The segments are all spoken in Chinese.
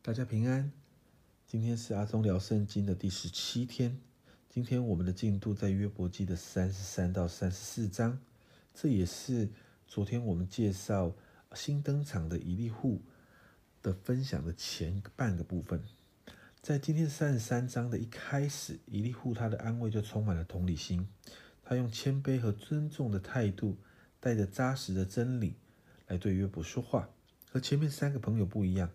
大家平安。今天是阿忠聊圣经的第十七天。今天我们的进度在约伯记的三十三到三十四章，这也是昨天我们介绍新登场的以利户的分享的前半个部分。在今天三十三章的一开始，以利户他的安慰就充满了同理心，他用谦卑和尊重的态度，带着扎实的真理来对约伯说话。和前面三个朋友不一样。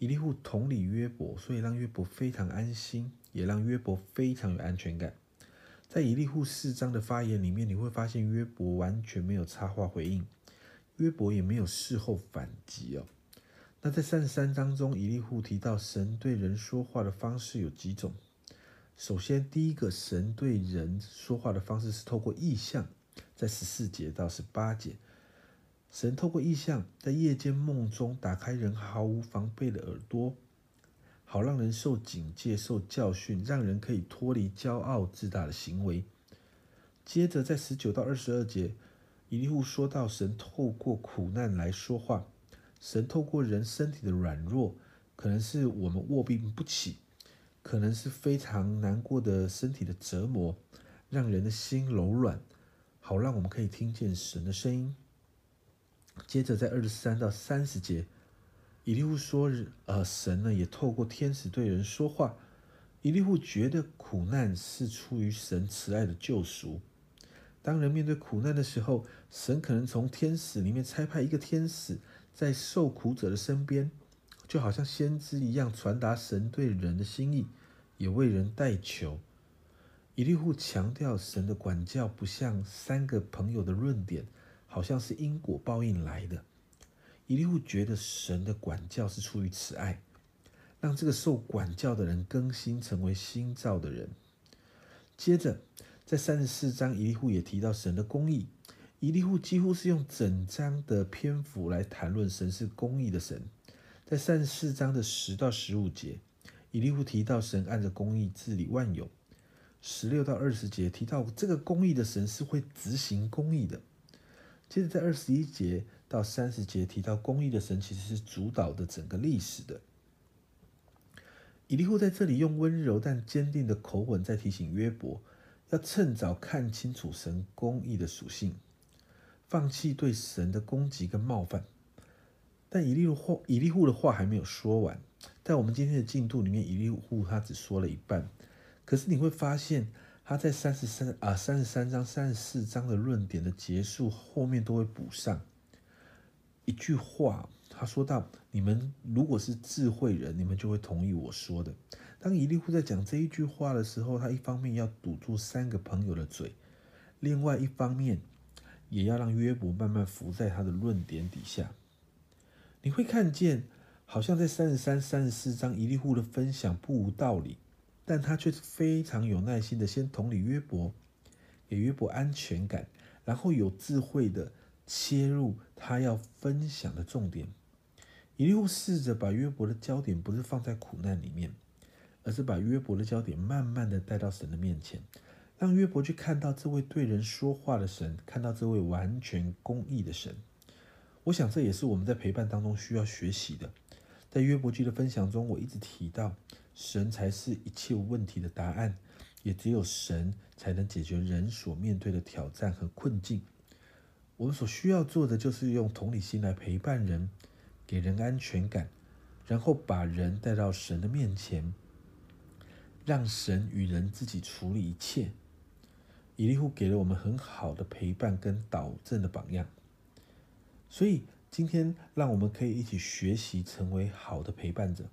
以利户同理约伯，所以让约伯非常安心，也让约伯非常有安全感。在以利户四章的发言里面，你会发现约伯完全没有插话回应，约伯也没有事后反击哦。那在三十三章中，以利户提到神对人说话的方式有几种。首先，第一个神对人说话的方式是透过意象，在十四节到十八节。神透过意象，在夜间梦中打开人毫无防备的耳朵，好让人受警戒、受教训，让人可以脱离骄傲自大的行为。接着，在十九到二十二节，以利户说到神透过苦难来说话，神透过人身体的软弱，可能是我们卧病不起，可能是非常难过的身体的折磨，让人的心柔软，好让我们可以听见神的声音。接着在二十三到三十节，以利户说：“呃，神呢也透过天使对人说话。以利户觉得苦难是出于神慈爱的救赎。当人面对苦难的时候，神可能从天使里面差派一个天使在受苦者的身边，就好像先知一样传达神对人的心意，也为人代求。以利户强调神的管教不像三个朋友的论点。”好像是因果报应来的。以利户觉得神的管教是出于慈爱，让这个受管教的人更新成为新造的人。接着，在三十四章，以利户也提到神的公义。以利户几乎是用整章的篇幅来谈论神是公义的神。在三十四章的十到十五节，以利户提到神按着公义治理万有。十六到二十节提到这个公义的神是会执行公义的。接着在二十一节到三十节提到公义的神其实是主导的整个历史的。以利户在这里用温柔但坚定的口吻在提醒约伯，要趁早看清楚神公义的属性，放弃对神的攻击跟冒犯。但以利户话以利户的话还没有说完，在我们今天的进度里面，以利户他只说了一半，可是你会发现。他在三十三啊三十三章、三十四章的论点的结束后面都会补上一句话。他说到：“你们如果是智慧人，你们就会同意我说的。”当伊利户在讲这一句话的时候，他一方面要堵住三个朋友的嘴，另外一方面也要让约伯慢慢伏在他的论点底下。你会看见，好像在三十三、三十四章，伊利户的分享不无道理。但他却非常有耐心的，先同理约伯，给约伯安全感，然后有智慧的切入他要分享的重点。以利户试着把约伯的焦点不是放在苦难里面，而是把约伯的焦点慢慢的带到神的面前，让约伯去看到这位对人说话的神，看到这位完全公义的神。我想这也是我们在陪伴当中需要学习的。在约伯记的分享中，我一直提到。神才是一切问题的答案，也只有神才能解决人所面对的挑战和困境。我们所需要做的，就是用同理心来陪伴人，给人安全感，然后把人带到神的面前，让神与人自己处理一切。以利户给了我们很好的陪伴跟导正的榜样，所以今天让我们可以一起学习，成为好的陪伴者。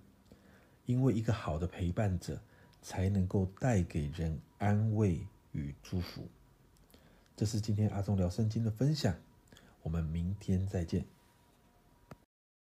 因为一个好的陪伴者，才能够带给人安慰与祝福。这是今天阿忠聊圣经的分享，我们明天再见。